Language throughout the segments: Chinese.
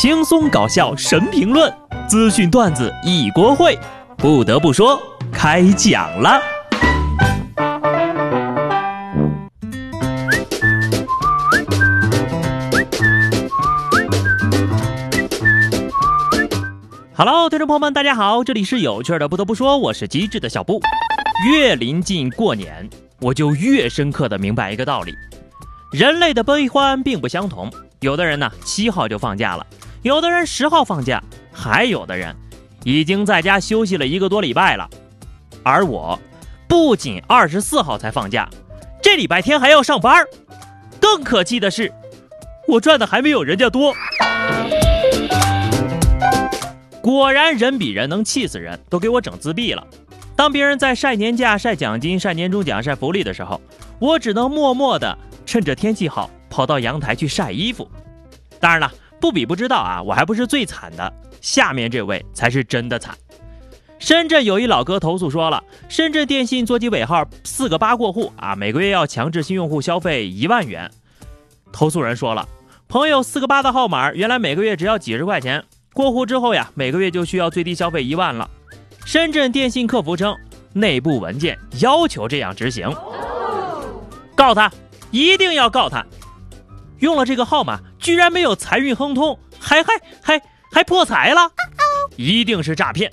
轻松搞笑神评论，资讯段子一锅烩。不得不说，开讲了。Hello，听众朋友们，大家好，这里是有趣的。不得不说，我是机智的小布。越临近过年，我就越深刻的明白一个道理：人类的悲欢并不相同。有的人呢，七号就放假了；有的人十号放假；还有的人已经在家休息了一个多礼拜了。而我，不仅二十四号才放假，这礼拜天还要上班。更可气的是，我赚的还没有人家多。果然，人比人能气死人，都给我整自闭了。当别人在晒年假、晒奖金、晒年终奖、晒福利的时候，我只能默默的趁着天气好跑到阳台去晒衣服。当然了，不比不知道啊，我还不是最惨的，下面这位才是真的惨。深圳有一老哥投诉说了，深圳电信座机尾号四个八过户啊，每个月要强制新用户消费一万元。投诉人说了，朋友四个八的号码原来每个月只要几十块钱。过户之后呀，每个月就需要最低消费一万了。深圳电信客服称，内部文件要求这样执行。告他，一定要告他！用了这个号码，居然没有财运亨通，还还还还破财了，一定是诈骗。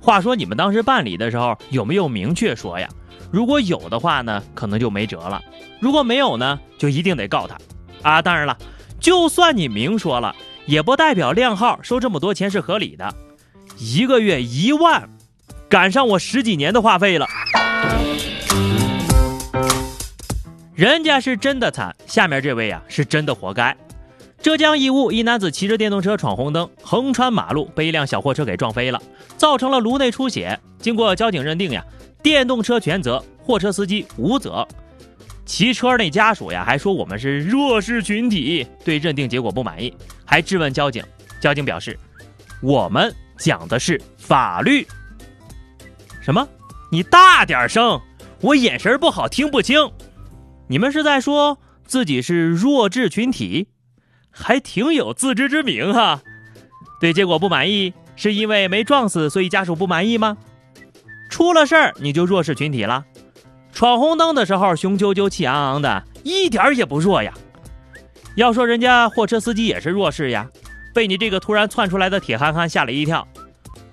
话说你们当时办理的时候有没有明确说呀？如果有的话呢，可能就没辙了；如果没有呢，就一定得告他。啊，当然了，就算你明说了。也不代表靓号收这么多钱是合理的，一个月一万，赶上我十几年的话费了。人家是真的惨，下面这位呀是真的活该。浙江义乌一男子骑着电动车闯红灯，横穿马路，被一辆小货车给撞飞了，造成了颅内出血。经过交警认定呀，电动车全责，货车司机无责。骑车那家属呀，还说我们是弱势群体，对认定结果不满意，还质问交警。交警表示，我们讲的是法律。什么？你大点声，我眼神不好，听不清。你们是在说自己是弱智群体，还挺有自知之明哈。对结果不满意，是因为没撞死，所以家属不满意吗？出了事儿你就弱势群体了？闯红灯的时候，雄赳赳、气昂昂的，一点儿也不弱呀。要说人家货车司机也是弱势呀，被你这个突然窜出来的铁憨憨吓了一跳。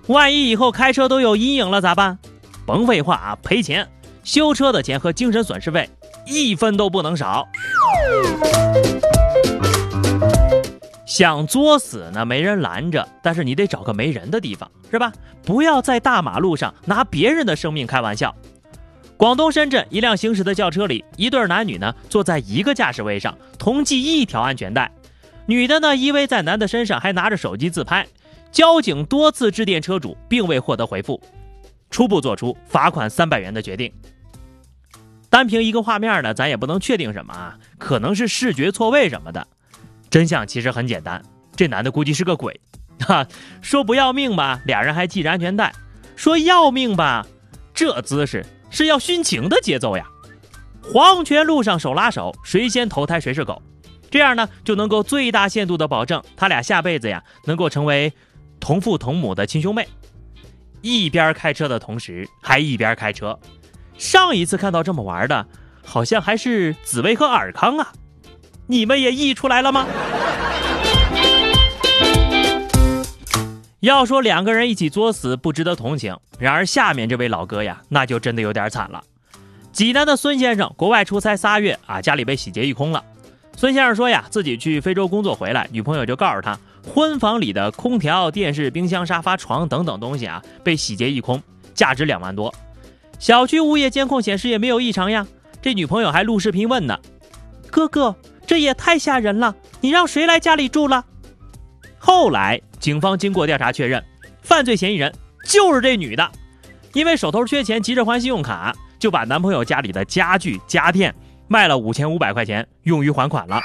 万一以后开车都有阴影了咋办？甭废话啊，赔钱，修车的钱和精神损失费一分都不能少。想作死呢，没人拦着，但是你得找个没人的地方，是吧？不要在大马路上拿别人的生命开玩笑。广东深圳一辆行驶的轿车里，一对男女呢坐在一个驾驶位上，同系一条安全带。女的呢依偎在男的身上，还拿着手机自拍。交警多次致电车主，并未获得回复，初步做出罚款三百元的决定。单凭一个画面呢，咱也不能确定什么啊，可能是视觉错位什么的。真相其实很简单，这男的估计是个鬼。哈，说不要命吧，俩人还系着安全带；说要命吧，这姿势。是要殉情的节奏呀！黄泉路上手拉手，谁先投胎谁是狗，这样呢就能够最大限度的保证他俩下辈子呀能够成为同父同母的亲兄妹。一边开车的同时还一边开车，上一次看到这么玩的，好像还是紫薇和尔康啊！你们也溢出来了吗？要说两个人一起作死不值得同情，然而下面这位老哥呀，那就真的有点惨了。济南的孙先生国外出差仨月啊，家里被洗劫一空了。孙先生说呀，自己去非洲工作回来，女朋友就告诉他，婚房里的空调、电视、冰箱、沙发、床等等东西啊，被洗劫一空，价值两万多。小区物业监控显示也没有异常呀。这女朋友还录视频问呢：“哥哥，这也太吓人了，你让谁来家里住了？”后来。警方经过调查确认，犯罪嫌疑人就是这女的，因为手头缺钱，急着还信用卡，就把男朋友家里的家具家电卖了五千五百块钱，用于还款了。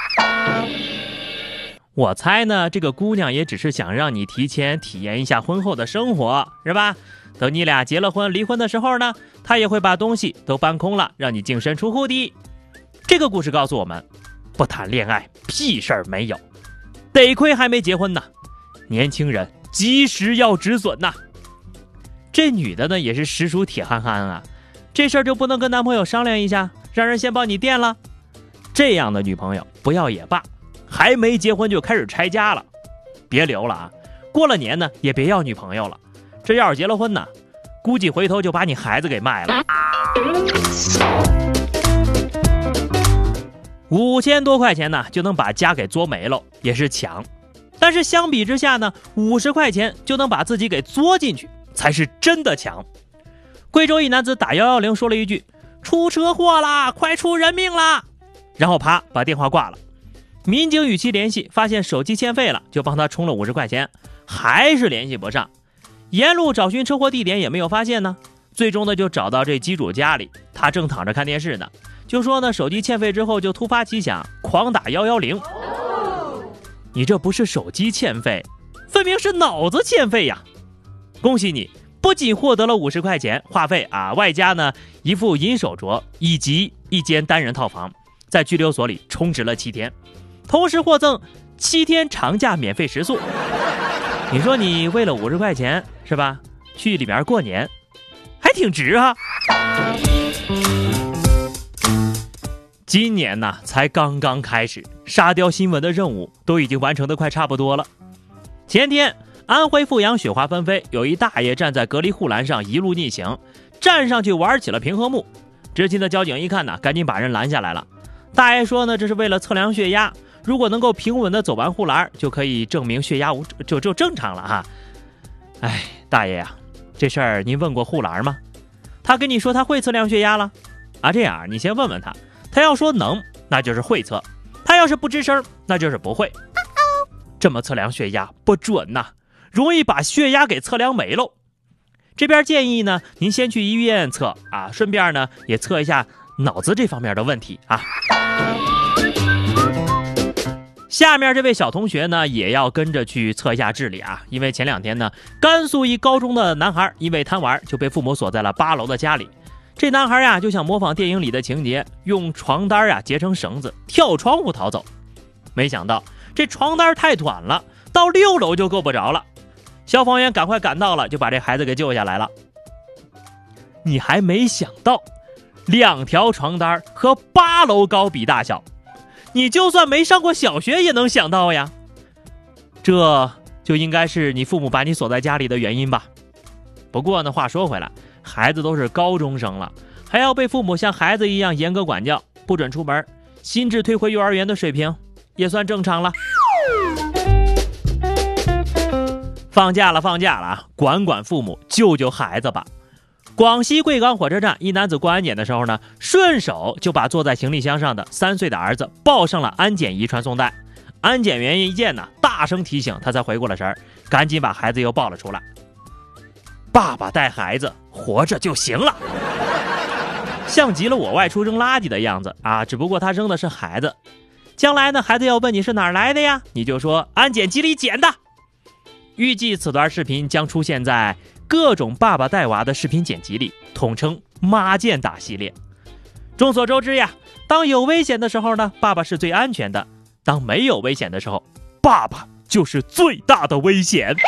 我猜呢，这个姑娘也只是想让你提前体验一下婚后的生活，是吧？等你俩结了婚、离婚的时候呢，他也会把东西都搬空了，让你净身出户的。这个故事告诉我们，不谈恋爱，屁事儿没有。得亏还没结婚呢。年轻人及时要止损呐。这女的呢也是实属铁憨憨啊，这事儿就不能跟男朋友商量一下，让人先帮你垫了？这样的女朋友不要也罢，还没结婚就开始拆家了，别留了啊！过了年呢也别要女朋友了，这要是结了婚呢，估计回头就把你孩子给卖了。五千多块钱呢就能把家给作没了，也是强。但是相比之下呢，五十块钱就能把自己给作进去。才是真的强。贵州一男子打幺幺零说了一句：“出车祸啦，快出人命啦！”然后啪把电话挂了。民警与其联系，发现手机欠费了，就帮他充了五十块钱，还是联系不上。沿路找寻车祸地点也没有发现呢。最终呢，就找到这机主家里，他正躺着看电视呢。就说呢，手机欠费之后就突发奇想，狂打幺幺零。你这不是手机欠费，分明是脑子欠费呀！恭喜你，不仅获得了五十块钱话费啊，外加呢一副银手镯以及一间单人套房，在拘留所里充值了七天，同时获赠七天长假免费食宿。你说你为了五十块钱是吧？去里边过年，还挺值哈。今年呢才刚刚开始，沙雕新闻的任务都已经完成的快差不多了。前天。安徽阜阳雪花纷飞，有一大爷站在隔离护栏上一路逆行，站上去玩起了平衡木。执勤的交警一看呢，赶紧把人拦下来了。大爷说呢，这是为了测量血压，如果能够平稳的走完护栏，就可以证明血压无就就正常了哈。哎，大爷呀，这事儿您问过护栏吗？他跟你说他会测量血压了啊？这样，你先问问他，他要说能，那就是会测；他要是不吱声，那就是不会。这么测量血压不准呐。容易把血压给测量没喽。这边建议呢，您先去医院测啊，顺便呢也测一下脑子这方面的问题啊。下面这位小同学呢，也要跟着去测一下智力啊，因为前两天呢，甘肃一高中的男孩因为贪玩就被父母锁在了八楼的家里。这男孩呀就想模仿电影里的情节，用床单呀结成绳子跳窗户逃走，没想到这床单太短了，到六楼就够不着了。消防员赶快赶到了，就把这孩子给救下来了。你还没想到，两条床单和八楼高比大小，你就算没上过小学也能想到呀。这就应该是你父母把你锁在家里的原因吧。不过呢，话说回来，孩子都是高中生了，还要被父母像孩子一样严格管教，不准出门，心智退回幼儿园的水平，也算正常了。放假了，放假了啊！管管父母，救救孩子吧。广西贵港火车站，一男子过安检的时候呢，顺手就把坐在行李箱上的三岁的儿子抱上了安检仪传送带。安检员一见呢，大声提醒他，才回过了神儿，赶紧把孩子又抱了出来。爸爸带孩子活着就行了，像极了我外出扔垃圾的样子啊！只不过他扔的是孩子，将来呢，孩子要问你是哪儿来的呀，你就说安检机里捡的。预计此段视频将出现在各种爸爸带娃的视频剪辑里，统称“妈见打”系列。众所周知呀，当有危险的时候呢，爸爸是最安全的；当没有危险的时候，爸爸就是最大的危险。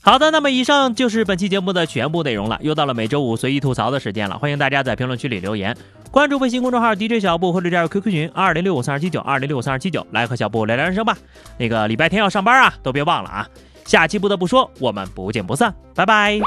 好的，那么以上就是本期节目的全部内容了。又到了每周五随意吐槽的时间了，欢迎大家在评论区里留言。关注微信公众号 DJ 小布或者加入 QQ 群二零六五三二七九二零六五三二七九，来和小布聊聊人生吧。那个礼拜天要上班啊，都别忘了啊。下期不得不说，我们不见不散，拜拜。